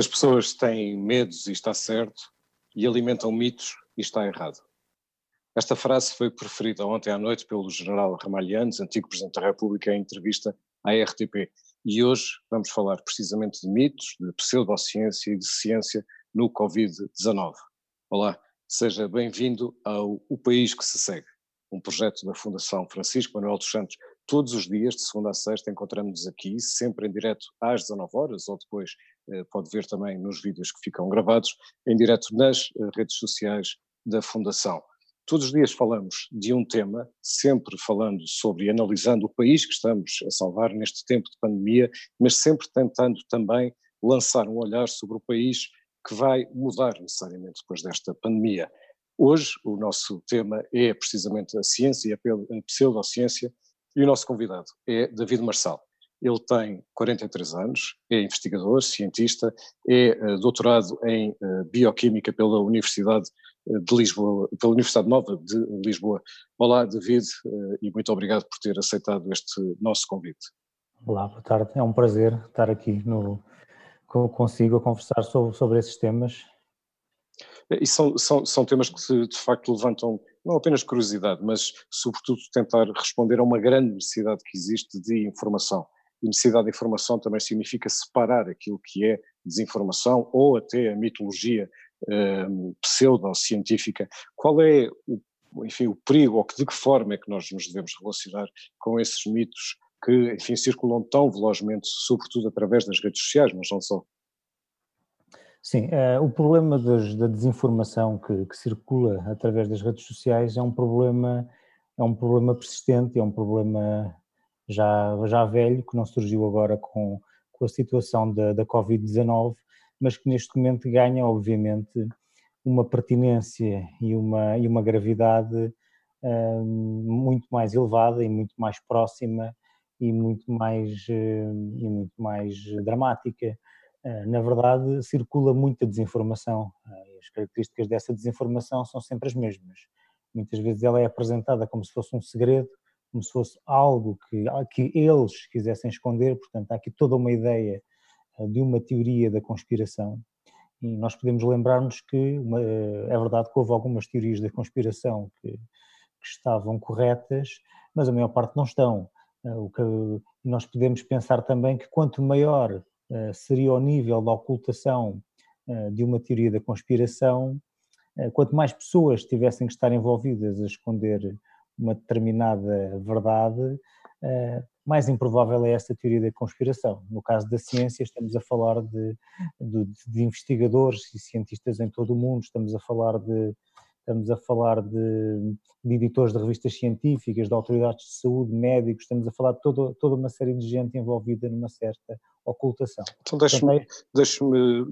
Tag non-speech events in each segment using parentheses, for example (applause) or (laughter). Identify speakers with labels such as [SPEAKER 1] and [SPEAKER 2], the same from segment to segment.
[SPEAKER 1] As pessoas têm medos e está certo, e alimentam mitos e está errado. Esta frase foi preferida ontem à noite pelo general Ramalhianes, antigo Presidente da República, em entrevista à RTP. E hoje vamos falar precisamente de mitos, de pseudociência e de ciência no Covid-19. Olá, seja bem-vindo ao O País que se Segue, um projeto da Fundação Francisco Manuel dos Santos. Todos os dias, de segunda a sexta, encontramos-nos aqui, sempre em direto às 19 horas, ou depois pode ver também nos vídeos que ficam gravados, em direto nas eh, redes sociais da Fundação. Todos os dias falamos de um tema, sempre falando sobre e analisando o país que estamos a salvar neste tempo de pandemia, mas sempre tentando também lançar um olhar sobre o país que vai mudar necessariamente depois desta pandemia. Hoje o nosso tema é precisamente a ciência e a pseudociência e o nosso convidado é David Marçal. Ele tem 43 anos, é investigador, cientista, é uh, doutorado em uh, Bioquímica pela Universidade eh, de Lisboa, pela Universidade Nova de Lisboa. Olá, David, e muito obrigado por ter aceitado este nosso convite.
[SPEAKER 2] Olá, boa tarde. É um prazer estar aqui no, consigo a conversar sobre, sobre esses temas.
[SPEAKER 1] E são, são, são temas que de facto levantam não apenas curiosidade, mas sobretudo tentar responder a uma grande necessidade que existe de informação. E necessidade de informação também significa separar aquilo que é desinformação ou até a mitologia um, pseudocientífica. Qual é o, enfim, o perigo ou de que forma é que nós nos devemos relacionar com esses mitos que, enfim, circulam tão velozmente, sobretudo através das redes sociais, mas não só?
[SPEAKER 2] Sim, uh, o problema das, da desinformação que, que, circula através das redes sociais é um problema, é um problema persistente, é um problema já, já velho, que não surgiu agora com, com a situação da, da Covid-19, mas que neste momento ganha, obviamente, uma pertinência e uma, e uma gravidade uh, muito mais elevada e muito mais próxima e muito mais, uh, e muito mais dramática. Uh, na verdade, circula muita desinformação. as características dessa desinformação são sempre as mesmas. Muitas vezes ela é apresentada como se fosse um segredo, como se fosse algo que, que eles quisessem esconder, portanto há aqui toda uma ideia eh, de uma teoria da conspiração e nós podemos lembrar-nos que uma, eh, é verdade que houve algumas teorias da conspiração que, que, estavam corretas, mas a maior parte não estão. O que nós podemos pensar também que quanto maior seria o nível da ocultação de uma teoria da conspiração, quanto mais pessoas tivessem que estar envolvidas a esconder uma determinada verdade, eh, mais improvável é essa teoria da conspiração. No caso da ciência, estamos a falar de, de, de investigadores e cientistas em todo o mundo, estamos a falar de, estamos a falar de, de, editores de revistas científicas, de autoridades de saúde, médicos, estamos a falar de todo, toda uma série de gente envolvida numa certa ocultação.
[SPEAKER 1] Então deixe-me é deixe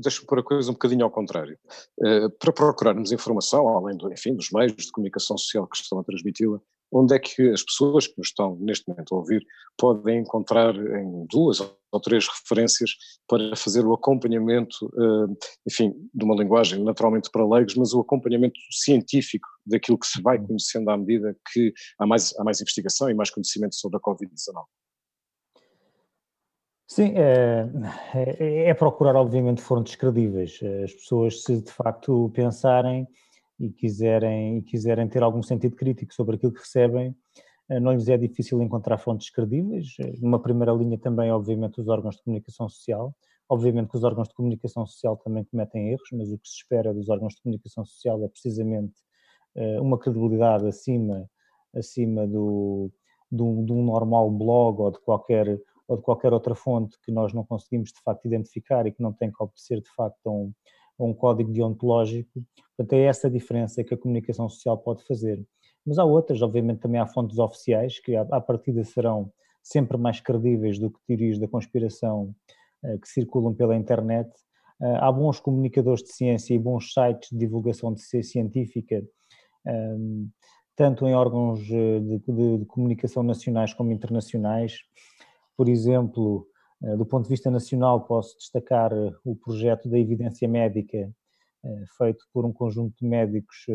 [SPEAKER 1] deixe pôr a coisa um bocadinho ao contrário. Uh, para procurarmos informação, além do, enfim, dos meios de comunicação social que estão a transmiti-la, onde é que as pessoas que nos estão neste momento a ouvir podem encontrar em duas ou três referências para fazer o acompanhamento, eh, enfim, de uma linguagem naturalmente para leigos, mas o acompanhamento científico daquilo que se vai conhecendo à medida que há mais, há mais investigação e mais conhecimento sobre a Covid-19.
[SPEAKER 2] Sim, é, é, é, procurar obviamente fontes credíveis. As pessoas se de facto pensarem e quiserem, e quiserem ter algum sentido crítico sobre aquilo que recebem, eh, não lhes é difícil encontrar fontes credíveis. Eh, numa primeira linha também, obviamente, os órgãos de comunicação social. Obviamente que os órgãos de comunicação social também cometem erros, mas o que se espera dos órgãos de comunicação social é precisamente eh, uma credibilidade acima, acima do, do, de um normal blog ou de qualquer ou de qualquer outra fonte que nós não conseguimos de facto identificar e que não tem que obedecer de facto a um, a um código deontológico. Portanto, é essa diferença que a comunicação social pode fazer. Mas há outras, obviamente também há fontes oficiais que à partida serão sempre mais credíveis do que teorias da conspiração eh, que circulam pela internet. Eh, há bons comunicadores de ciência e bons sites de divulgação de ciência científica, ehm, tanto em órgãos eh, de, de, de comunicação nacionais como internacionais. Por exemplo, do ponto de vista nacional, posso destacar o projeto da evidência médica, feito por um conjunto de médicos,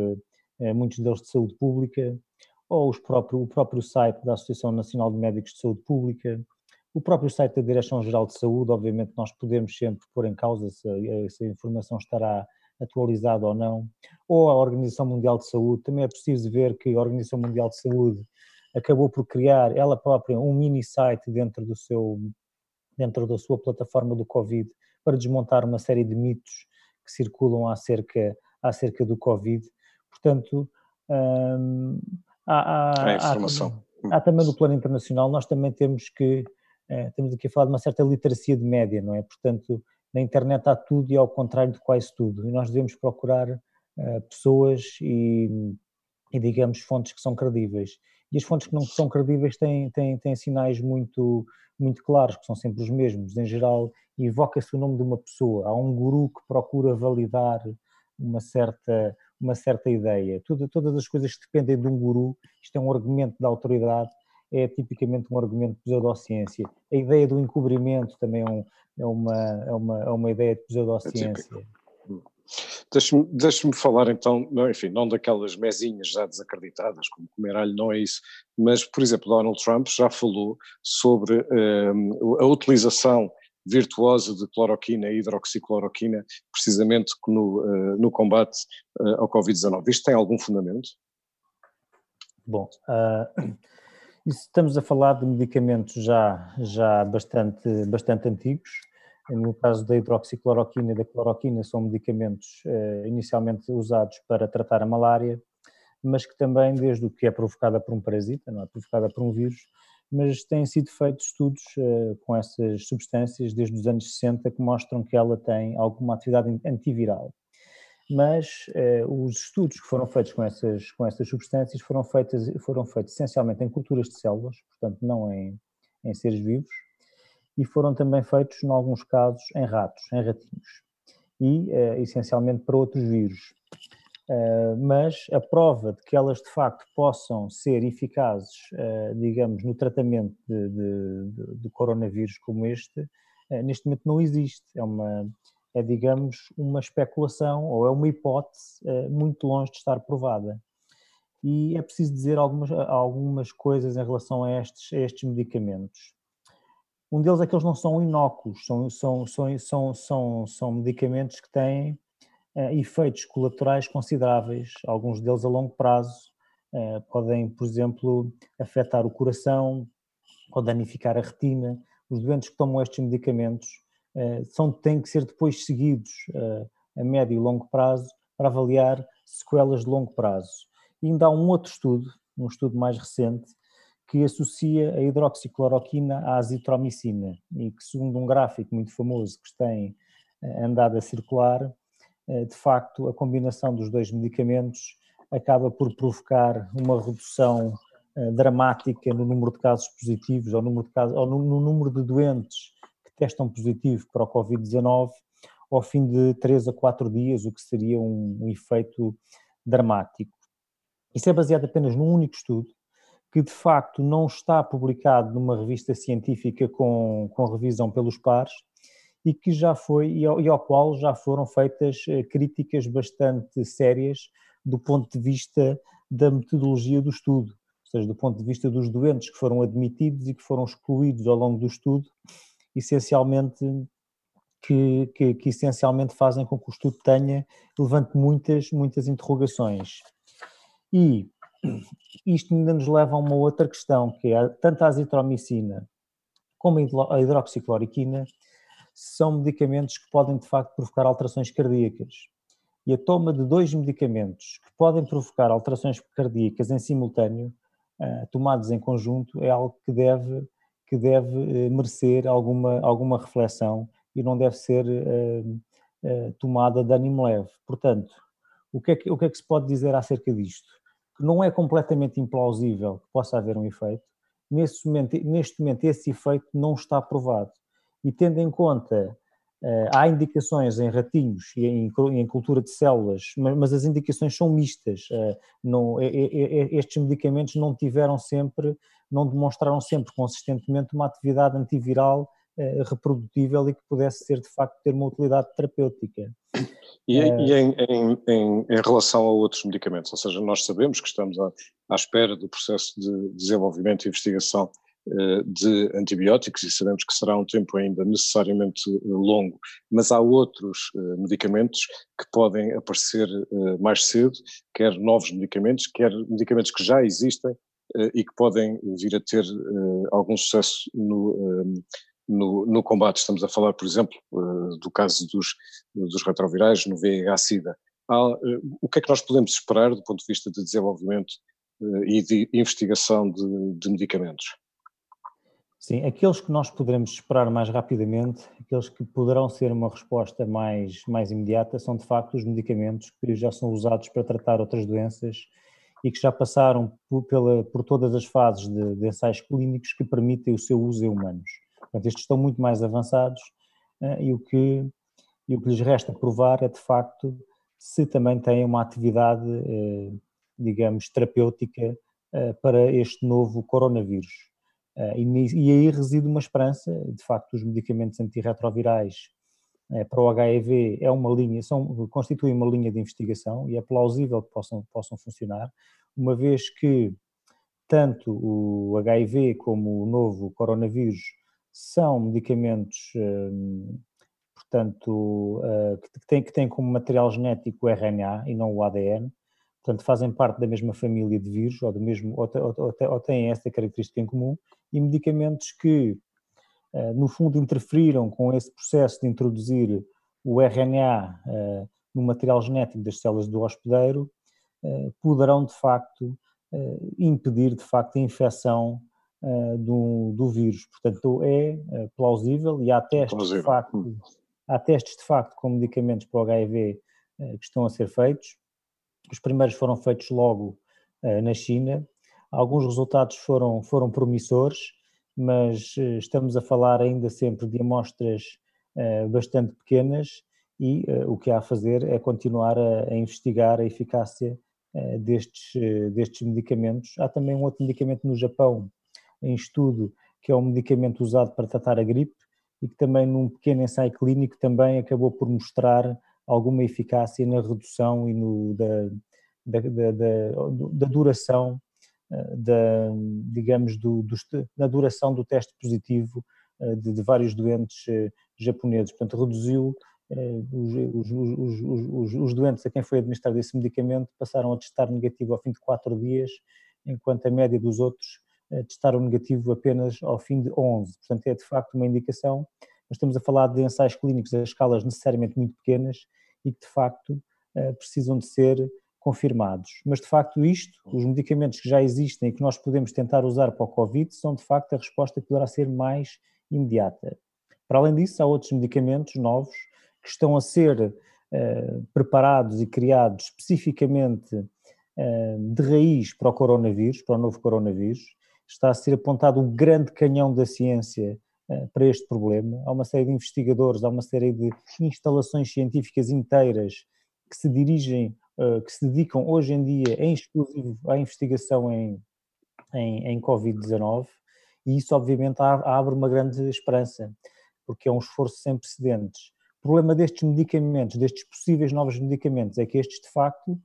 [SPEAKER 2] muitos deles de saúde pública, ou próprio, o próprio site da Associação Nacional de Médicos de Saúde Pública, O próprio site da Direção-Geral de Saúde, obviamente, nós podemos sempre pôr em causa se, se a informação estará atualizada ou não. Ou a Organização Mundial de Saúde, também é preciso ver que a Organização Mundial de Saúde acabou por criar ela própria um mini site dentro do seu dentro da sua plataforma do Covid para desmontar uma série de mitos que circulam acerca acerca do Covid. Portanto, hum, há, há,
[SPEAKER 1] informação.
[SPEAKER 2] Há, há, também no plano internacional, nós também temos que, eh, temos aqui a falar de uma certa literacia de média, não é? Portanto, na internet há tudo e ao contrário de quase tudo, e nós devemos procurar uh, pessoas e, e, digamos, fontes que são credíveis. E as fontes que não são credíveis têm, têm, têm sinais muito, muito claros, que são sempre os mesmos. Em geral, evoca-se o nome de uma pessoa, há um guru que procura validar uma certa, uma certa ideia. Tudo, todas as coisas que dependem de um guru, isto é um argumento da autoridade, é tipicamente um argumento de pseudociência. A ideia do encobrimento também é, um, é, uma, é, uma, é uma ideia de pseudociência. É
[SPEAKER 1] Deixe-me deixe falar então, enfim, não daquelas mesinhas já desacreditadas, como comer alho, não é isso, mas, por exemplo, Donald Trump já falou sobre um, a utilização virtuosa de cloroquina e hidroxicloroquina, precisamente no, uh, no combate uh, ao Covid-19. Isto tem algum fundamento?
[SPEAKER 2] Bom, (clears throat) uh, estamos a falar de medicamentos já, já bastante, bastante antigos. No caso da hidroxicloroquina e da cloroquina, são medicamentos inicialmente usados para tratar a malária, mas que também, desde o que é provocada por um parasita, não é provocada por um vírus, mas têm sido feitos estudos uh, com essas substâncias desde os anos 60 que mostram que ela tem alguma atividade antiviral. Mas uh, os estudos que foram feitos com essas, com essas substâncias foram feitos, foram feitos essencialmente em culturas de células, portanto não em, em seres vivos, e foram também feitos, em alguns casos, em ratos, em ratinhos, e uh, essencialmente para outros vírus. Uh, mas a prova de que elas de facto possam ser eficazes, uh, digamos, no tratamento de, de, de, coronavírus como este, uh, neste momento não existe. É uma, é digamos, uma especulação ou é uma hipótese muito longe de estar provada. E é preciso dizer algumas, algumas coisas em relação a estes, a estes medicamentos. Um deles é que eles não são inóculos, são, são, são, são, são, são medicamentos que têm eh, efeitos colaterais consideráveis, alguns deles a longo prazo, eh, podem, por exemplo, afetar o coração ou danificar a retina. Os doentes que tomam estes medicamentos eh, são, têm que ser depois seguidos a médio e longo prazo para avaliar sequelas de longo prazo. E ainda há um outro estudo, um estudo mais recente, que associa a hidroxicloroquina à azitromicina e que, segundo um gráfico muito famoso que tem andado a circular, eh, de facto, a combinação dos dois medicamentos acaba por provocar uma redução eh, dramática no número de casos positivos ou, número de casos, ou no, no número de doentes que testam positivo para o Covid-19 ao fim de 3 a 4 dias, o que seria um, um efeito dramático. Isso é baseado apenas num único estudo, que de facto não está publicado numa revista científica com, com revisão pelos pares, e que já foi e ao, e ao qual já foram feitas eh, críticas bastante sérias do ponto de vista da metodologia do estudo, ou seja, do ponto de vista dos doentes que foram admitidos e que foram excluídos ao longo do estudo, essencialmente que, que, que essencialmente fazem com que o estudo tenha levante muitas muitas interrogações. E isto ainda nos leva a uma outra questão, que é tanto a azitromicina como a hidroxicloroquina são medicamentos que podem de facto provocar alterações cardíacas. E a toma de dois medicamentos que podem provocar alterações cardíacas em simultâneo, uh, tomados em conjunto, é algo que deve, que deve uh, merecer alguma, alguma reflexão e não deve ser uh, tomada de ânimo leve. Portanto, o que, é que, o que é que se pode dizer acerca disto? Que não é completamente implausível que possa haver um efeito. Neste momento, neste momento esse efeito não está provado e tendo em conta, uh, há indicações em ratinhos e em, cultura de células, mas, as indicações são mistas. Uh, não, estes medicamentos não tiveram sempre, não demonstraram sempre consistentemente uma atividade antiviral uh, reprodutível e que pudesse ser de facto ter uma utilidade terapêutica.
[SPEAKER 1] E, e em, em, em, em, relação a outros medicamentos, ou seja, nós sabemos que estamos à, à espera do processo de desenvolvimento e investigação de antibióticos e sabemos que será um tempo ainda necessariamente longo, mas há outros medicamentos que podem aparecer mais cedo, quer novos medicamentos, quer medicamentos que já existem e que podem vir a ter algum sucesso no, no, no, combate. Estamos a falar, por exemplo, do caso dos, dos retrovirais no VIH-Sida. O que é que nós podemos esperar do ponto de vista de desenvolvimento e de investigação de, de medicamentos?
[SPEAKER 2] Sim, aqueles que nós poderemos esperar mais rapidamente, aqueles que poderão ser uma resposta mais, mais imediata, são de facto os medicamentos que já são usados para tratar outras doenças e que já passaram por, pela, por todas as fases de, de, ensaios clínicos que permitem o seu uso em humanos. Portanto, estes estão muito mais avançados uh, e, o que, e o que lhes resta provar é de facto se também têm uma atividade, uh, digamos, terapêutica uh, para este novo coronavírus. E, aí reside uma esperança, de facto, os medicamentos antirretrovirais para o HIV é uma linha, são, constituem uma linha de investigação e é plausível que possam, possam funcionar, uma vez que tanto o HIV como o novo coronavírus são medicamentos, uh, portanto, que, têm, que têm como material genético o RNA e não o ADN, portanto fazem parte da mesma família de vírus ou, do mesmo, ou, têm essa característica em comum e medicamentos que, eh, no fundo, interferiram com esse processo de introduzir o RNA eh, no material genético das células do hospedeiro, poderão, de facto, impedir, de facto, a infecção do, do vírus. Portanto, é plausível e há testes, de facto, hum. há testes, de facto, com medicamentos para o HIV que estão a ser feitos. Os primeiros foram feitos logo na China Alguns resultados foram, foram promissores, mas eh, estamos a falar ainda sempre de amostras uh, bastante pequenas e uh, o que há a fazer é continuar a, a investigar a eficácia uh, destes, destes medicamentos. Há também um outro medicamento no Japão em estudo, que é um medicamento usado para tratar a gripe e que também num pequeno ensaio clínico também acabou por mostrar alguma eficácia na redução e no, da, da, da, da duração da, digamos, do, do, duração do teste positivo eh, de, de vários doentes eh, japoneses. Portanto, reduziu eh, os, os, os, os, doentes a quem foi administrado esse medicamento passaram a testar negativo ao fim de quatro dias, enquanto a média dos outros testaram negativo apenas ao fim de 11. Portanto, é de facto uma indicação. Nós estamos a falar de ensaios clínicos a escalas necessariamente muito pequenas e que de facto precisam de ser confirmados. Mas, de facto, isto, os medicamentos que já existem e que nós podemos tentar usar para o Covid, são, de facto, a resposta que poderá ser mais imediata. Para além disso, há outros medicamentos novos que estão a ser uh, preparados e criados especificamente uh, de raiz para o coronavírus, para o novo coronavírus. Está a ser apontado o grande canhão da ciência uh, para este problema. Há uma série de investigadores, há uma série de instalações científicas inteiras que se dirigem eh, que se dedicam hoje em dia em exclusivo à investigação em, em, em Covid-19 e isso obviamente abre uma grande esperança, porque é um esforço sem precedentes. O problema destes medicamentos, destes possíveis novos medicamentos, é que estes de facto eh,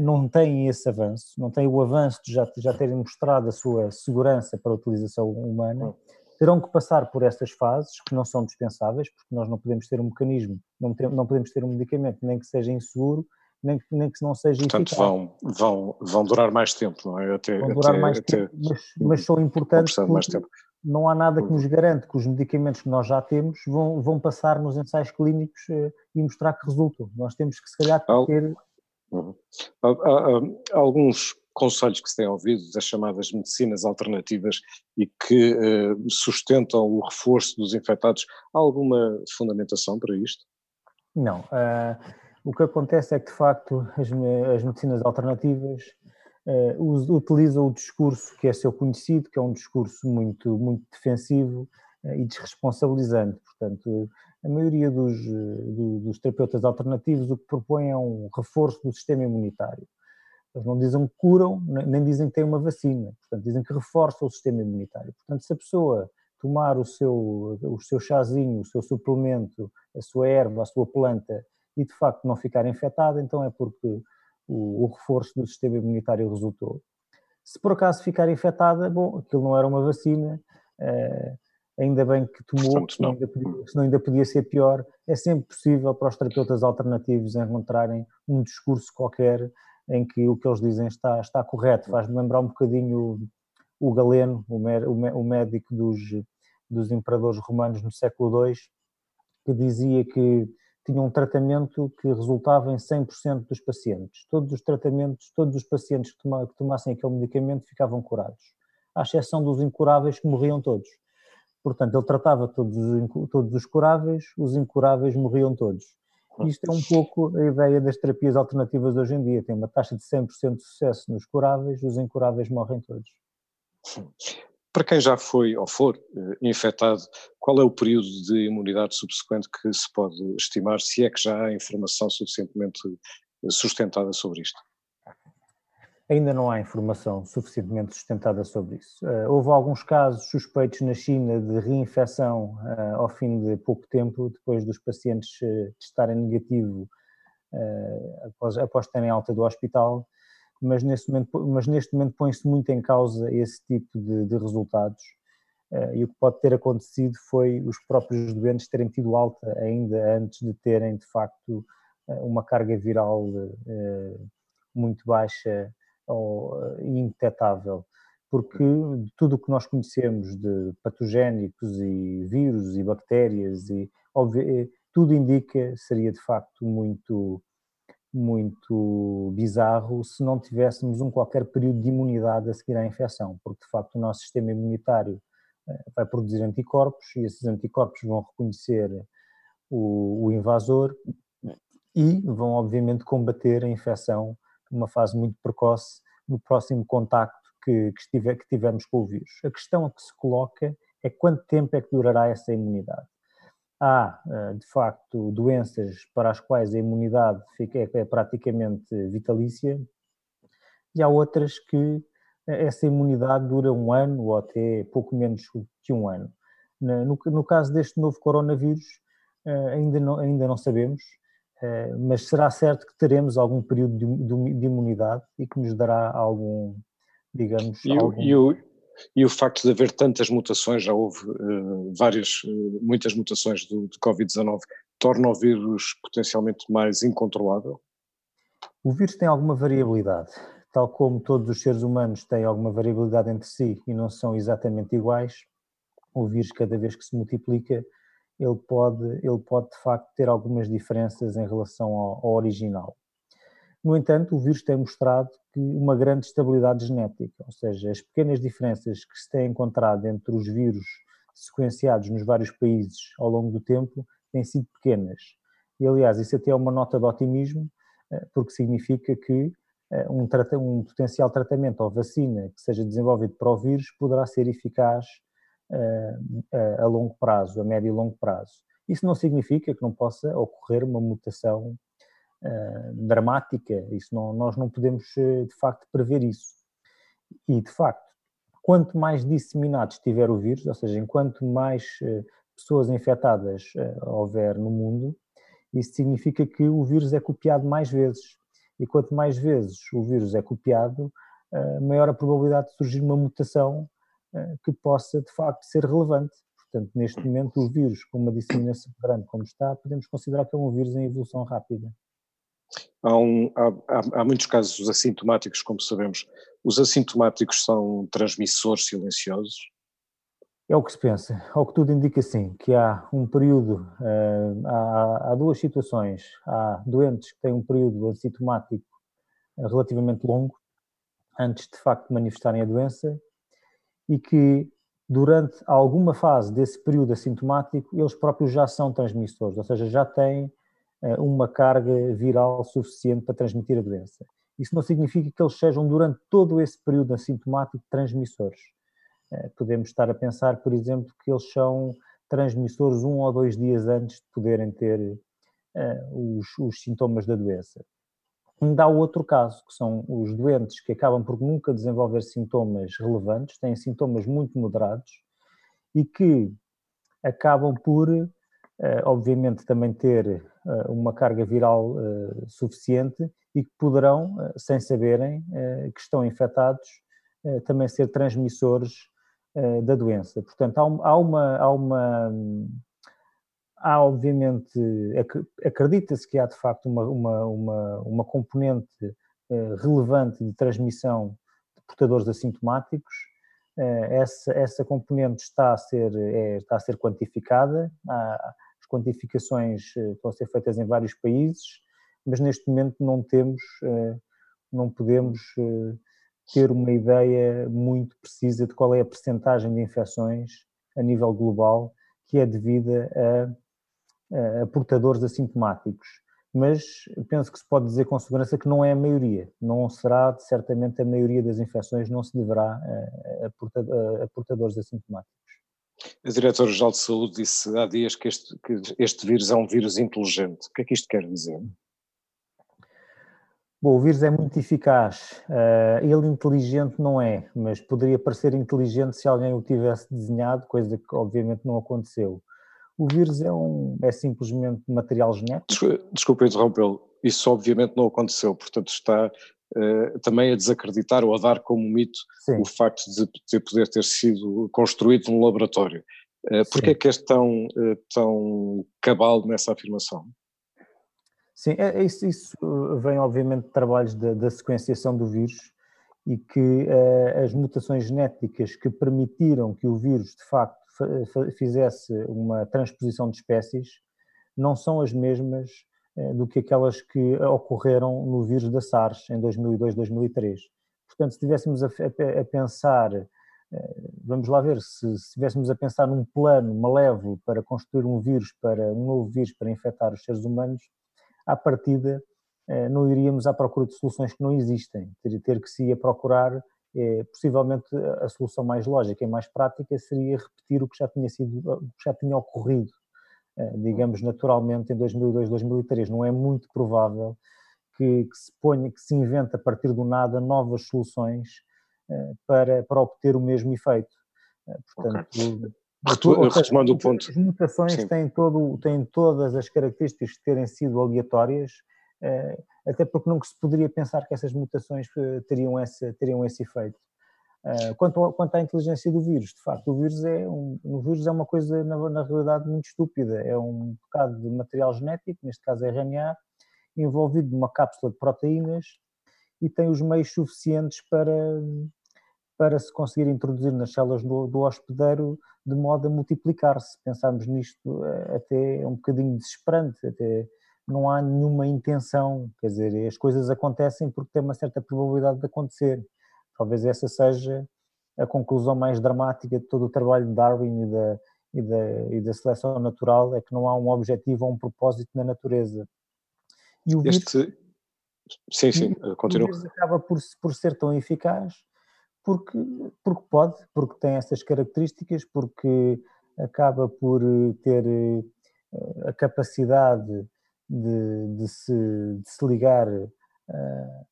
[SPEAKER 2] não têm esse avanço, não têm o avanço de já, já terem mostrado a sua segurança para a utilização humana, terão que passar por estas fases que não são dispensáveis, porque nós não podemos ter um mecanismo, não, não podemos ter um medicamento nem que seja inseguro, nem, nem que não seja
[SPEAKER 1] Portanto, eficaz. Vão, vão, vão durar mais tempo, não é?
[SPEAKER 2] Até, vão durar até, mais até, tempo, mas, mas são importantes porque não há nada que nos garante que os medicamentos que nós já temos vão, vão passar nos ensaios clínicos eh, e mostrar que resultam. Nós temos que, se calhar, ter...
[SPEAKER 1] Uhum. Há, há, alguns conselhos que se têm ouvido das chamadas medicinas alternativas e que eh, sustentam o reforço dos infectados. Há alguma fundamentação para isto?
[SPEAKER 2] Não. Uh o que acontece é que, de facto, as, as medicinas alternativas uh, utilizam o discurso que é seu conhecido, que é um discurso muito, muito defensivo uh, e desresponsabilizante. Portanto, a maioria dos, do, dos terapeutas alternativos o que propõem é um reforço do sistema imunitário. Eles não dizem que curam, nem dizem que têm uma vacina. Portanto, dizem que reforçam o sistema imunitário. Portanto, se a pessoa tomar o seu, o seu chazinho, o seu suplemento, a sua erva, a sua planta e de facto não ficar infectada, então é porque o, o reforço do sistema imunitário resultou. Se por acaso ficar infectada, bom, aquilo não era uma vacina ainda bem que tomou, Portanto, senão, ainda podia, senão ainda podia ser pior. É sempre possível para os terapeutas alternativos encontrarem um discurso qualquer em que o que eles dizem está, está correto. Faz-me lembrar um bocadinho o, o Galeno, o, o, médico dos, dos imperadores romanos no século II, que dizia que tinha um tratamento que resultava em 100% dos pacientes. Todos os tratamentos, todos os pacientes que tomassem aquele medicamento ficavam curados, à exceção dos incuráveis que morriam todos. Portanto, ele tratava todos os, todos os curáveis, os incuráveis morriam todos. Isto é um pouco a ideia das terapias alternativas hoje em dia. Tem uma taxa de 100% de sucesso nos curáveis, os incuráveis morrem todos.
[SPEAKER 1] Para quem já foi ou for eh, infectado, qual é o período de imunidade subsequente que se pode estimar, se é que já há informação suficientemente sustentada sobre isto?
[SPEAKER 2] Ainda não há informação suficientemente sustentada sobre isso. Uh, houve alguns casos suspeitos na China de reinfecção uh, ao fim de pouco tempo, depois dos pacientes uh, testarem negativo após, após terem alta do hospital, mas neste momento, mas neste momento põe-se muito em causa esse tipo de, de resultados. e o que pode ter acontecido foi os próprios doentes terem tido alta ainda antes de terem, de facto, uma carga viral muito baixa ou eh, indetetável, porque tudo o que nós conhecemos de patogénicos e vírus e bactérias e eh, tudo indica seria de facto muito muito bizarro se não tivéssemos um qualquer período de imunidade a seguir à infecção, porque de facto o nosso sistema imunitário eh, vai produzir anticorpos e esses anticorpos vão reconhecer o, o invasor e vão obviamente combater a infecção numa fase muito precoce no próximo contacto que, que, que tivermos com o vírus. A questão que se coloca é quanto tempo é que durará essa imunidade. Há, eh, de facto, doenças para as quais a imunidade fica, é, é praticamente vitalícia e há outras que eh, essa imunidade dura um ano ou até pouco menos que um ano. No, no caso deste novo coronavírus, eh, ainda não, ainda não sabemos, mas será certo que teremos algum período de, de imunidade e que nos dará algum, digamos.
[SPEAKER 1] E,
[SPEAKER 2] algum...
[SPEAKER 1] e, o, e o facto de haver tantas mutações, já houve uh, várias, uh, muitas mutações do, de Covid-19, torna o vírus potencialmente mais incontrolável?
[SPEAKER 2] O vírus tem alguma variabilidade, tal como todos os seres humanos têm alguma variabilidade entre si e não são exatamente iguais. O vírus, cada vez que se multiplica, ele pode, ele pode de facto ter algumas diferenças em relação ao, ao original. No entanto, o vírus tem mostrado que uma grande estabilidade genética, ou seja, as pequenas diferenças que se têm encontrado entre os vírus sequenciados nos vários países ao longo do tempo têm sido pequenas. E, aliás, isso até é uma nota de otimismo, eh, porque significa que eh, um, um potencial tratamento ou vacina que seja desenvolvido para o vírus poderá ser eficaz a, a longo prazo, a médio e longo prazo. Isso não significa que não possa ocorrer uma mutação uh, dramática, isso não, nós não podemos eh, de facto prever isso. E de facto, quanto mais disseminado estiver o vírus, ou seja, enquanto mais pessoas infectadas houver no mundo, isso significa que o vírus é copiado mais vezes. E quanto mais vezes o vírus é copiado, maior a probabilidade de surgir uma mutação eh, que possa de facto ser relevante. Portanto, neste momento, o vírus com uma disseminação grande como está, podemos considerar que é um vírus em evolução rápida.
[SPEAKER 1] Há, um, há, há, muitos casos assintomáticos, como sabemos. Os assintomáticos são transmissores silenciosos?
[SPEAKER 2] É o que se pensa. Ao que tudo indica, sim, que há um período, uh, há, há, duas situações. Há doentes que têm um período assintomático relativamente longo, antes de facto manifestarem a doença, e que durante alguma fase desse período assintomático eles próprios já são transmissores, ou seja, já têm eh, uma carga viral suficiente para transmitir a doença. Isso não significa que eles sejam durante todo esse período assintomático transmissores. Eh, podemos estar a pensar, por exemplo, que eles são transmissores um ou dois dias antes de poderem ter eh, os, os sintomas da doença. Ainda há outro caso, que são os doentes que acabam por nunca desenvolver sintomas relevantes, têm sintomas muito moderados e que acabam por, eh, obviamente, também ter eh, uma carga viral eh, suficiente e que poderão, sem saberem que estão infectados, também ser transmissores da doença. Portanto, há, uma, há uma há obviamente, acredita-se que há de facto uma, uma, uma, uma componente relevante de transmissão de portadores assintomáticos, essa, essa componente está a ser, é, está a ser quantificada, as quantificações estão a ser feitas em vários países, mas neste momento não temos, não podemos ter uma ideia muito precisa de qual é a percentagem de infecções a nível global que é devida a, a, portadores assintomáticos. Mas penso que se pode dizer com segurança que não é a maioria, não será certamente a maioria das infecções, não se deverá a, portadores assintomáticos.
[SPEAKER 1] A Diretora-Geral de Saúde disse há dias que este, que este vírus é um vírus inteligente. O que é que isto quer dizer?
[SPEAKER 2] Bom, o vírus é muito eficaz. Uh, ele inteligente não é, mas poderia parecer inteligente se alguém o tivesse desenhado, coisa que obviamente não aconteceu. O vírus é, um, é simplesmente material genético.
[SPEAKER 1] Desculpa interrompê-lo. Isso obviamente não aconteceu, portanto está uh, também a desacreditar ou a dar como mito Sim. o facto de, de, poder ter sido construído num laboratório. Uh, Porquê é que és tão, uh, tão cabal nessa afirmação?
[SPEAKER 2] Sim, é, é, isso, isso, vem obviamente de trabalhos da, da sequenciação do vírus e que uh, as mutações genéticas que permitiram que o vírus de facto fizesse uma transposição de espécies não são as mesmas uh, do que aquelas que ocorreram no vírus da SARS em 2002, 2003. Portanto, se estivéssemos a, a, a, pensar, uh, vamos lá ver, se, se estivéssemos a pensar num plano malévolo para construir um vírus, para um novo vírus para infectar os seres humanos, à partida eh, não iríamos à procura de soluções que não existem. Ter, ter que se ir a procurar, é, possivelmente a solução mais lógica e mais prática seria repetir o que já tinha sido, o que já tinha ocorrido, eh, digamos naturalmente em 2002, 2003. Não é muito provável que, que se ponha, que se invente a partir do nada novas soluções para, para obter o mesmo efeito.
[SPEAKER 1] Portanto, okay. Retomando o ponto.
[SPEAKER 2] As mutações têm, todo, têm todas as características de terem sido aleatórias, até porque nunca se poderia pensar que essas mutações eh, teriam esse, teriam esse efeito. Eh, quanto, quanto à inteligência do vírus, de facto, o vírus é, um, o vírus é uma coisa, na, na realidade, muito estúpida. É um bocado de material genético, neste caso RNA, envolvido numa cápsula de proteínas e tem os meios suficientes para, para se conseguir introduzir nas células do, do hospedeiro de modo a multiplicar-se. Pensarmos nisto eh, até é um bocadinho desesperante, até não há nenhuma intenção, quer dizer, as coisas acontecem porque tem uma certa probabilidade de acontecer. Talvez essa seja a conclusão mais dramática de todo o trabalho de Darwin e da, e da, e da seleção natural, é que não há um objetivo ou um propósito na natureza.
[SPEAKER 1] E o vírus, este... Sim, sim, continua. O
[SPEAKER 2] vírus acaba por, por ser tão eficaz porque, porque pode, porque tem essas características, porque acaba por eh, ter eh, a capacidade de, de, se, de se, ligar uh,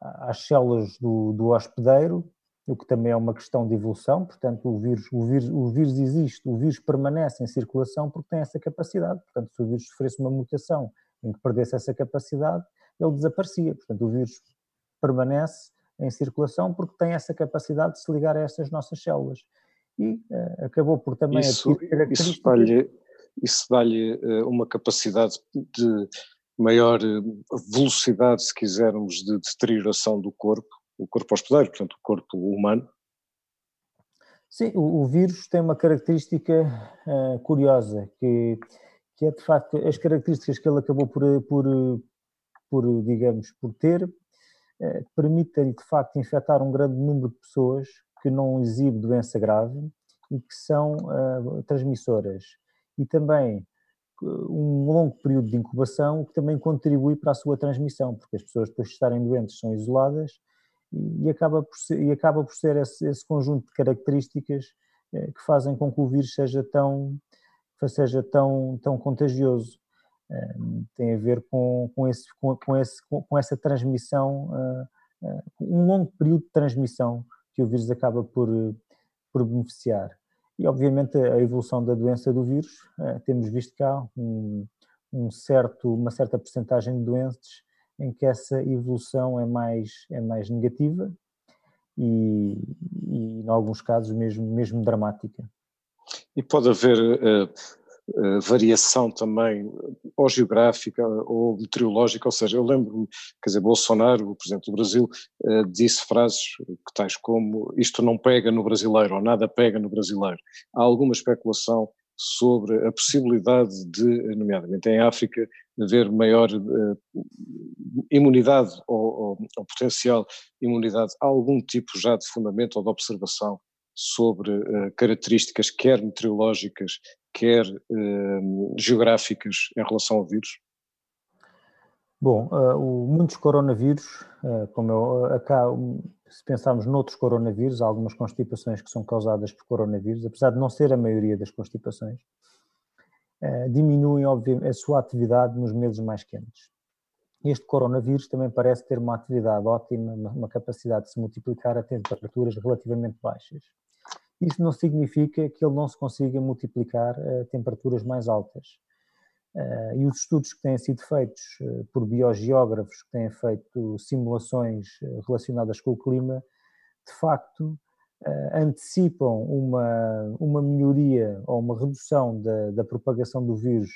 [SPEAKER 2] às células do, do, hospedeiro, o que também é uma questão de evolução, portanto o vírus, o, vírus, o vírus existe, o vírus permanece em circulação porque tem essa capacidade, portanto se o vírus sofresse uma mutação em que perdesse essa capacidade, ele desaparecia, portanto o vírus permanece em circulação porque tem essa capacidade de se ligar a estas nossas células. E uh, acabou por também...
[SPEAKER 1] Isso, isso isso dá uh, uma capacidade de maior eh, velocidade, se quisermos, de deterioração do corpo, o corpo hospedeiro, portanto o corpo humano?
[SPEAKER 2] Sim, o, o vírus tem uma característica uh, curiosa, que, que é de facto as características que ele acabou por, por, por digamos, por ter, eh, permitem de facto infectar um grande número de pessoas que não exibe doença grave e que são uh, transmissoras. E também eh, um longo período de incubação que também contribui para a sua transmissão, porque as pessoas depois de estarem doentes são isoladas e acaba por ser, e acaba por ser esse, esse conjunto de características que fazem com que o vírus seja tão, seja tão, tão contagioso tem a ver com, com, esse, com, com, esse, com essa transmissão, ah, ah, um longo período de transmissão que o vírus acaba por, por beneficiar. E, obviamente, a evolução da doença do vírus, ah, temos visto cá um, um certo, uma certa percentagem de doentes em que essa evolução é mais, é mais negativa e, e em alguns casos mesmo, mesmo dramática.
[SPEAKER 1] E pode haver uh, uh, variação também, ou geográfica ou meteorológica, ou seja, eu lembro-me, quer dizer, Bolsonaro, o Presidente do Brasil, uh, disse frases que tais como isto não pega no brasileiro, ou nada pega no brasileiro. Há alguma especulação sobre a possibilidade de, nomeadamente em África, haver maior imunidade ou, ou, ou, potencial imunidade a algum tipo já de fundamento ou de observação sobre uh, características quer meteorológicas, quer uh, geográficas em relação ao vírus?
[SPEAKER 2] Bom, o, muitos coronavírus, como eu, acá, se pensarmos noutros coronavírus, há algumas constipações que são causadas por coronavírus, apesar de não ser a maioria das constipações, eh, diminuem obviamente, a sua atividade nos meses mais quentes. Este coronavírus também parece ter uma atividade ótima, uma capacidade de se multiplicar a temperaturas relativamente baixas. Isso não significa que ele não se consiga multiplicar a temperaturas mais altas. Eh, e os estudos que têm sido feitos eh, por biogeógrafos que têm feito simulações relacionadas com o clima, de facto, antecipam uma, uma melhoria ou uma redução da, da propagação do vírus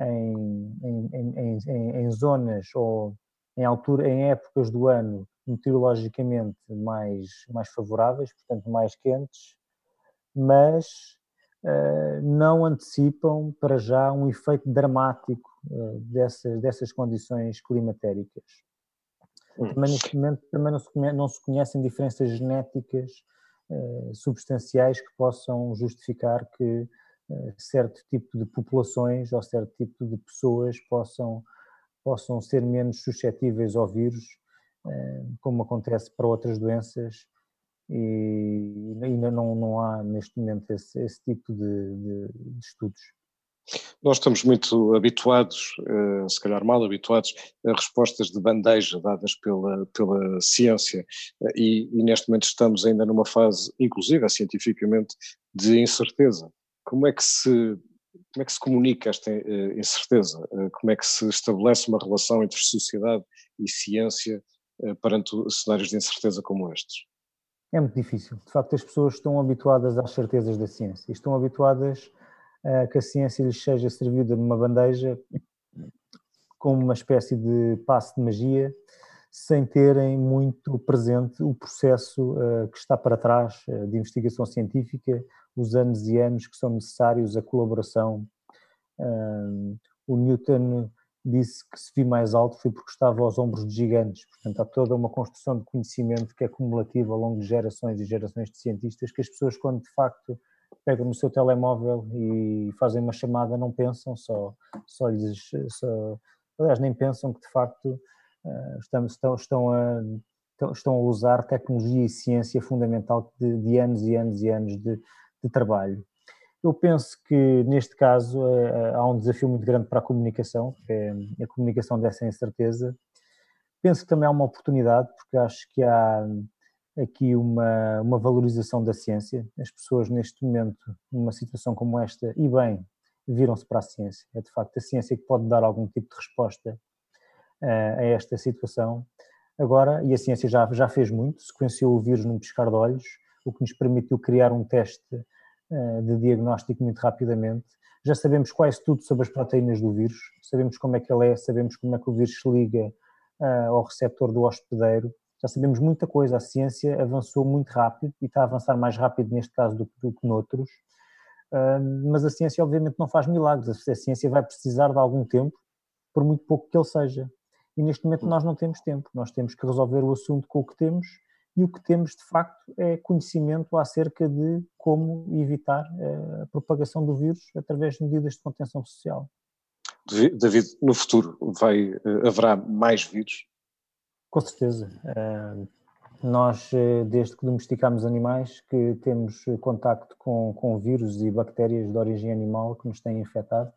[SPEAKER 2] em, em, em, em, zonas ou em, altura, em épocas do ano meteorologicamente mais, mais favoráveis, portanto mais quentes, mas uh, não antecipam para já um efeito dramático uh, dessas, dessas condições climatéricas. Hum. Também neste momento também não se, não se conhecem diferenças genéticas eh, substanciais que possam justificar que certo tipo de populações ou certo tipo de pessoas possam, possam ser menos suscetíveis ao vírus, como acontece para outras doenças, e ainda não, não há neste momento esse, esse tipo de, de, de estudos.
[SPEAKER 1] Nós estamos muito habituados, eh, se calhar mal habituados, a respostas de bandeja dadas pela, pela ciência eh, e, e neste momento estamos ainda numa fase, inclusive cientificamente, de incerteza. Como é que se como é que se comunica esta eh, incerteza? Como é que se estabelece uma relação entre sociedade e ciência perante cenários de incerteza como estes?
[SPEAKER 2] É muito difícil. De facto, as pessoas estão habituadas às certezas da ciência, estão habituadas que a ciência lhes seja servida numa bandeja como uma espécie de passo de magia, sem terem muito presente o processo que está para trás de investigação científica, os anos e anos que são necessários, a colaboração. O Newton disse que se vi mais alto foi porque estava aos ombros de gigantes, portanto há toda uma construção de conhecimento que é cumulativa ao longo de gerações e gerações de cientistas que as pessoas quando de facto pegam no seu telemóvel e fazem uma chamada, não pensam, só, só lhes. Só, aliás, nem pensam que de facto eh, estão, estão, estão, a, estão a usar tecnologia e ciência fundamental de, de anos e anos e anos de, de trabalho. Eu penso que neste caso eh, há um desafio muito grande para a comunicação, que é a comunicação dessa incerteza. Penso que também há uma oportunidade, porque acho que há aqui uma, uma valorização da ciência. As pessoas, neste momento, numa situação como esta, e bem, viram-se para a ciência. É de facto a ciência que pode dar algum tipo de resposta uh, a esta situação. Agora, e a ciência já, já fez muito, sequenciou o vírus num piscar de olhos, o que nos permitiu criar um teste de diagnóstico muito rapidamente. Já sabemos quase tudo sobre as proteínas do vírus, sabemos como é que ele é, sabemos como é que o vírus se liga uh, ao receptor do hospedeiro, já sabemos muita coisa, a ciência avançou muito rápido e está a avançar mais rápido neste caso do, do que noutros, uh, mas a ciência obviamente não faz milagres, a ciência vai precisar de algum tempo, por muito pouco que ele seja. E neste momento nós não temos tempo, nós temos que resolver o assunto com o que temos e o que temos de facto é conhecimento acerca de como evitar ah, a propagação do vírus através de medidas de contenção social.
[SPEAKER 1] David, no futuro vai, ah, haverá mais vírus?
[SPEAKER 2] Com certeza. Nós, eh, desde que domesticamos animais, que temos contacto com, com vírus e bactérias de origem animal que nos têm infectado.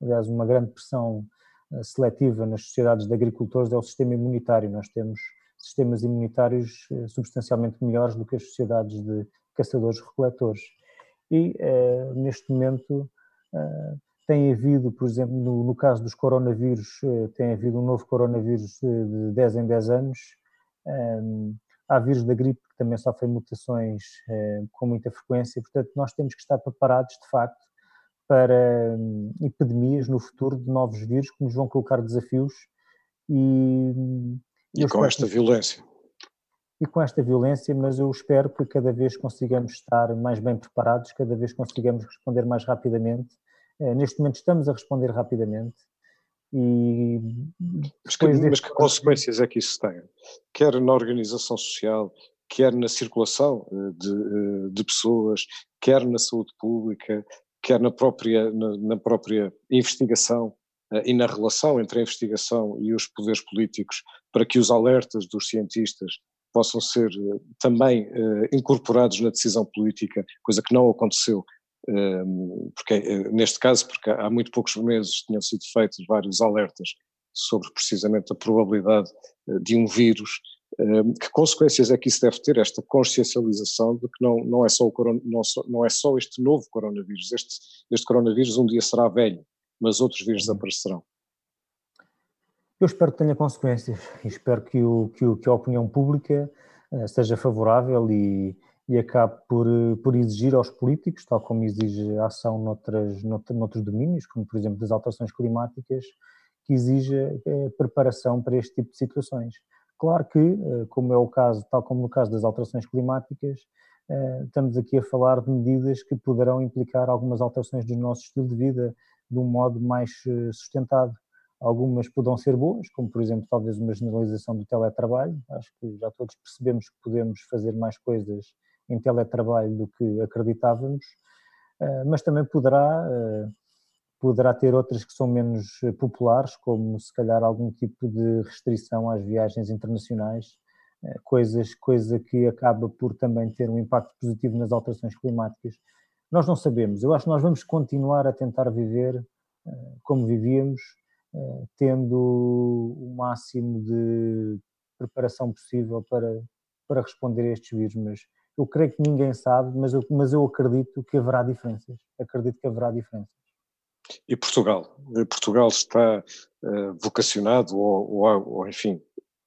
[SPEAKER 2] Aliás, uma grande pressão eh, seletiva nas sociedades de agricultores é o sistema imunitário. Nós temos sistemas imunitários eh, substancialmente melhores do que as sociedades de caçadores-recoletores. E, neste momento, tem havido, por exemplo, no, no, caso dos coronavírus, eh, tem havido um novo coronavírus de 10 em 10 anos, há vírus da gripe que também sofrem mutações eh, com muita frequência, portanto nós temos que estar preparados de facto para hum, epidemias no futuro de novos vírus que nos vão colocar desafios.
[SPEAKER 1] E, e com esta que, violência.
[SPEAKER 2] E com esta violência, mas eu espero que cada vez consigamos estar mais bem preparados, cada vez consigamos responder mais rapidamente. Eh, neste momento estamos a responder rapidamente, e
[SPEAKER 1] mas que, mas que consequências é que isso tem? Quer na organização social, quer na circulação eh, de, eh, de pessoas, quer na saúde pública, quer na própria, na, na, própria investigação e na relação entre a investigação e os poderes políticos, para que os alertas dos cientistas possam ser também incorporados na decisão política, coisa que não aconteceu porque eh, neste caso, porque há muito poucos meses tinham sido feitos vários alertas sobre precisamente a probabilidade eh, de um vírus, que consequências é que isso deve ter, esta consciencialização de que não, não, é, só o não, não é só este novo coronavírus, este, este coronavírus um dia será velho, mas outros vírus uhum. aparecerão.
[SPEAKER 2] Eu espero que tenha consequências e espero que, o, que, o, que a opinião pública uh, seja favorável e, e acabe por, eh, por exigir aos políticos, tal como exige a ação noutras, noutros domínios, como por exemplo das alterações climáticas, que exija é, preparação para este tipo de situações. Claro que, eh, como é o caso, tal como no caso das alterações climáticas, estamos aqui a falar de medidas que poderão implicar algumas alterações do nosso estilo de vida de um modo mais sustentado. Algumas poderão ser boas, como por exemplo talvez uma generalização do teletrabalho. Acho que já todos percebemos que podemos fazer mais coisas em teletrabalho do que acreditávamos, eh, mas também poderá, eh, poderá ter outras que são menos populares, como se calhar algum tipo de restrição às viagens internacionais, eh, coisas, coisa que acaba por também ter um impacto positivo nas alterações climáticas. Nós não sabemos, eu acho que nós vamos continuar a tentar viver como vivíamos, tendo o máximo de preparação possível para, para responder a estes vírus, mas eu creio que ninguém sabe, mas eu, mas eu acredito que haverá diferenças. Acredito que haverá diferenças.
[SPEAKER 1] E Portugal? Portugal está uh, vocacionado ou, ou, ou, enfim,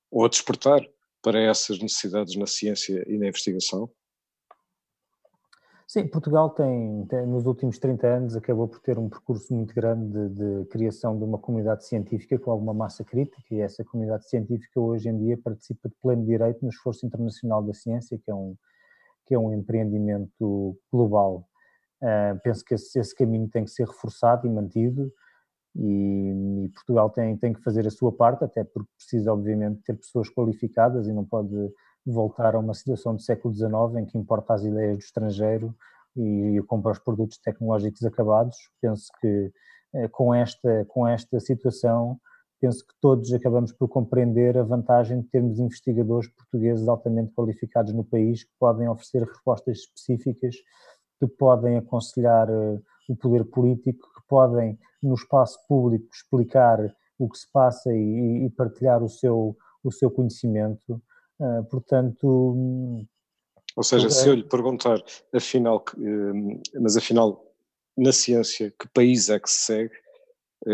[SPEAKER 1] ou a despertar para essas necessidades na ciência e na investigação?
[SPEAKER 2] Sim, Portugal tem, tem, nos últimos 30 anos, acabou por ter um percurso muito grande de, de, criação de uma comunidade científica com alguma massa crítica, e essa comunidade científica hoje em dia participa de pleno direito no esforço internacional da ciência, que é um, que é um empreendimento global. Uh, penso que esse, esse, caminho tem que ser reforçado e mantido e, e, Portugal tem, tem que fazer a sua parte, até porque precisa obviamente ter pessoas qualificadas e não pode voltar a uma situação do século XIX em que importa as ideias do estrangeiro e, e compra os produtos tecnológicos acabados. Penso que uh, com, esta, com esta situação penso que todos acabamos por compreender a vantagem de termos investigadores portugueses altamente qualificados no país que podem oferecer respostas específicas, que podem aconselhar uh, o poder político, que podem, no espaço público, explicar o que se passa e, e partilhar o seu, o seu conhecimento. Uh, portanto.
[SPEAKER 1] Ou seja, se eu lhe perguntar, afinal, mas afinal, na ciência, que país é que se segue,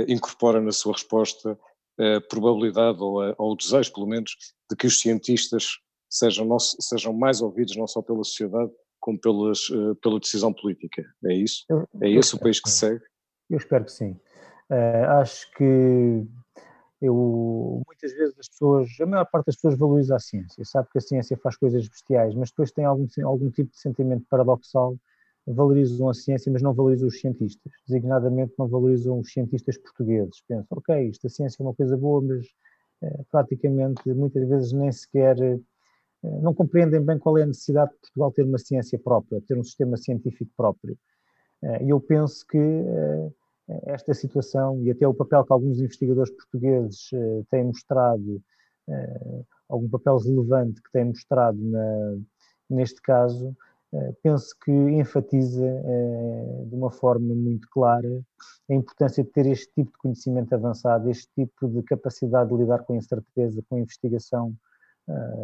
[SPEAKER 1] incorpora na sua resposta a probabilidade ou, a, ou o desejo, pelo menos, de que os cientistas sejam, não, sejam mais ouvidos não só pela sociedade, como pelas, uh, pela decisão política. É isso? Eu, é esse o país que, que segue?
[SPEAKER 2] Eu espero que sim. Uh, acho que eu, muitas vezes as pessoas, a maior parte das pessoas valoriza a ciência, sabe que a ciência faz coisas bestiais, mas depois tem algum, algum tipo de sentimento paradoxal valorizam a ciência, mas não valorizam os cientistas. Designadamente, não valorizam os cientistas portugueses. Pensam, ok, isto a ciência é uma coisa boa, mas eh, praticamente muitas vezes nem sequer eh, não compreendem bem qual é a necessidade de Portugal ter uma ciência própria, ter um sistema científico próprio. Eh, e eu penso que esta situação e até o papel que alguns investigadores portugueses eh, têm mostrado, eh, algum papel relevante que têm mostrado na, neste caso, eh, penso que enfatiza de uma forma muito clara a importância de ter este tipo de conhecimento avançado, este tipo de capacidade de lidar com a incerteza, com a investigação,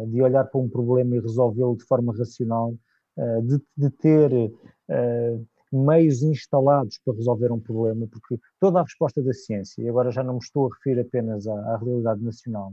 [SPEAKER 2] de olhar para um problema e resolvê-lo de forma racional, de, de ter meios instalados para resolver um problema, porque toda a resposta da ciência, e agora já não me estou a referir apenas à, à realidade nacional,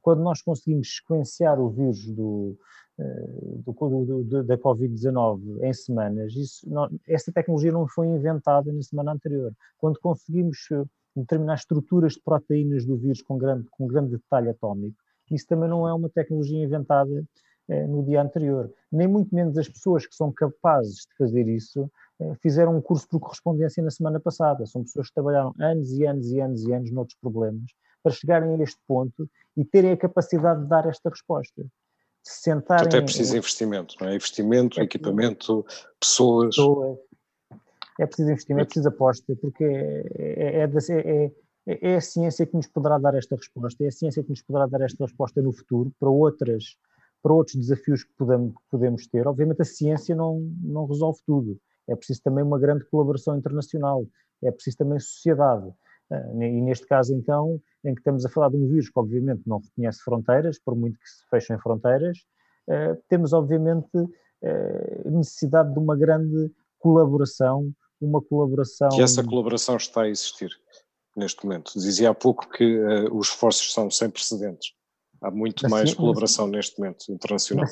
[SPEAKER 2] quando nós conseguimos sequenciar o vírus do, do, do, da Covid-19 em semanas, isso, não, essa tecnologia não foi inventada na semana anterior. Quando conseguimos determinar estruturas de proteínas do vírus com grande, com grande detalhe atómico, isso também não é uma tecnologia inventada eh, no dia anterior. Nem muito menos as pessoas que são capazes de fazer isso eh, fizeram um curso por correspondência na semana passada. São pessoas que trabalharam anos e anos e anos e anos noutros problemas para chegarem a este ponto e terem a capacidade de dar esta resposta.
[SPEAKER 1] Sentarem, Até é preciso investimento, não é? Investimento, é, equipamento, pessoas.
[SPEAKER 2] É preciso investimento, é preciso aposta, porque é, é, é, é, é a ciência que nos poderá dar esta resposta, é a ciência que nos poderá dar esta resposta no futuro para outras para outros desafios que podemos, que ter. Obviamente a ciência não, não resolve tudo, é preciso também uma grande colaboração internacional, é preciso também sociedade. Ah, e neste caso, então, em que estamos a falar de um vírus que, obviamente, não reconhece fronteiras, por muito que se fechem fronteiras, ah, temos, obviamente, ah, necessidade de uma grande colaboração, uma colaboração.
[SPEAKER 1] E essa colaboração está a existir neste momento. Dizia há pouco que uh, os esforços são sem precedentes. Há muito na mais colaboração neste momento internacional.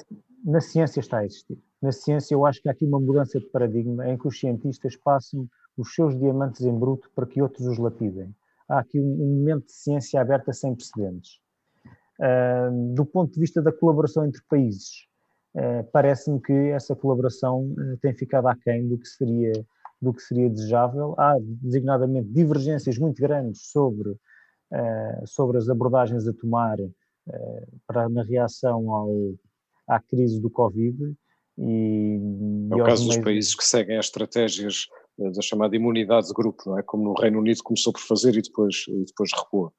[SPEAKER 2] Na, na, ciência está a existir. Na ciência eu acho que há aqui uma mudança de paradigma em que os cientistas passam os seus diamantes em bruto para que outros os lapidem. Há aqui um, um momento de ciência aberta sem precedentes. Uh, do ponto de vista da colaboração entre países, uh, parece-me que essa colaboração uh, tem ficado aquém do que seria do que seria desejável. Há designadamente divergências muito grandes sobre sobre as abordagens a tomar eh, para, na reação ao, à crise do Covid. E,
[SPEAKER 1] é o caso dos países que seguem as estratégias eh, da chamada imunidade de grupo, não é? como no Reino Unido começou por fazer e depois, e depois recuou.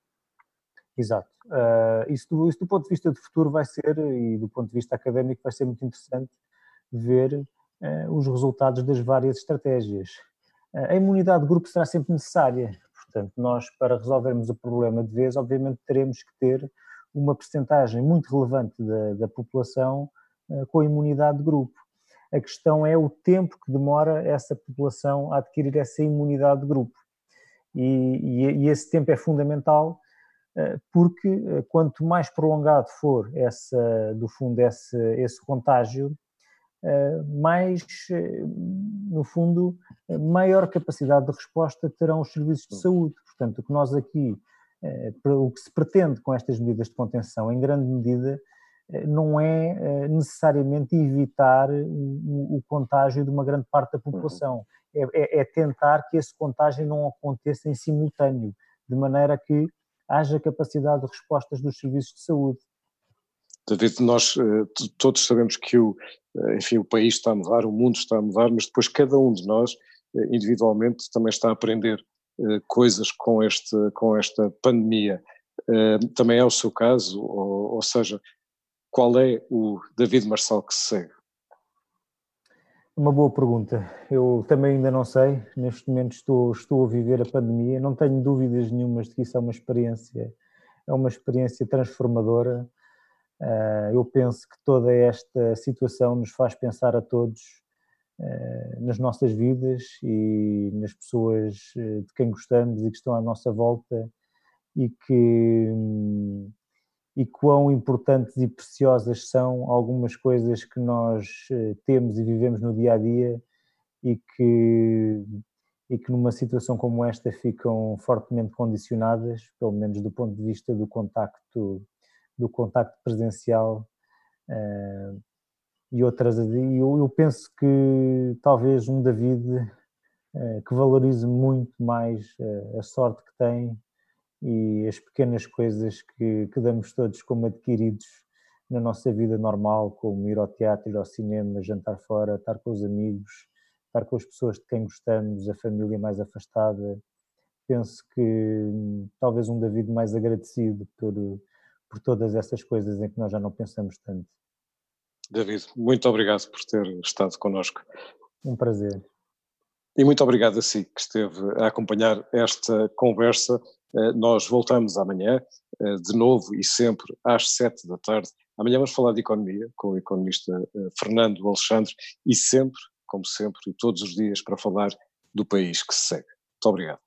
[SPEAKER 2] Exato. Uh, isso, do, isso do ponto de vista de futuro vai ser, e do ponto de vista académico, vai ser muito interessante ver uh, os resultados das várias estratégias. Uh, a imunidade de grupo será sempre necessária, portanto, nós, para resolvermos o problema de vez, obviamente teremos que ter uma percentagem muito relevante da, da população uh, com imunidade de grupo. A questão é o tempo que demora essa população a adquirir essa imunidade de grupo. E, e, e esse tempo é fundamental uh, porque uh, quanto mais prolongado for essa, do fundo esse, esse contágio, mais, no fundo, maior capacidade de resposta terão os serviços de saúde. Portanto, o que nós aqui eh, o que se pretende com estas medidas de contenção, em grande medida, eh, não é eh, necessariamente evitar o, contágio de uma grande parte da uhum. população, é, é, é, tentar que esse contágio não aconteça em simultâneo, de maneira que haja capacidade de respostas dos serviços de saúde.
[SPEAKER 1] David, nós todos sabemos que o, enfim, o país está a mudar, o mundo está a mudar, mas depois cada um de nós, individualmente, também está a aprender eh, coisas com, este, com esta pandemia. Eh, também é o seu caso, ou, ou seja, qual é o David Marçal que se segue?
[SPEAKER 2] Uma boa pergunta. Eu também ainda não sei. Neste momento estou, estou a viver a pandemia. Não tenho dúvidas nenhumas de que isso é uma experiência, é uma experiência transformadora. Eh, eu penso que toda esta situação nos faz pensar a todos eh, nas nossas vidas e nas pessoas eh, de quem gostamos e que estão à nossa volta e que e quão importantes e preciosas são algumas coisas que nós eh, temos e vivemos no dia a dia e que e que numa situação como esta ficam fortemente condicionadas, pelo menos do ponto de vista do contacto do contacto presencial e outras. Eu, eu penso que talvez um David uh, que valorize muito mais uh, a sorte que tem e as pequenas coisas que, que damos todos como adquiridos na nossa vida normal, como ir ao teatro, ir ao cinema, jantar fora, estar com os amigos, estar com as pessoas de quem gostamos, a família mais afastada. Penso que hum, talvez um David mais agradecido por, por todas essas coisas em que nós já não pensamos tanto.
[SPEAKER 1] David, muito obrigado por ter estado connosco.
[SPEAKER 2] Um prazer.
[SPEAKER 1] E muito obrigado a si que esteve a acompanhar esta conversa. Eh, nós voltamos amanhã, eh, de novo e sempre às sete da tarde. Amanhã vamos falar de economia com o economista eh, Fernando Alexandre e sempre, como sempre, e todos os dias para falar do país que se segue. Muito obrigado.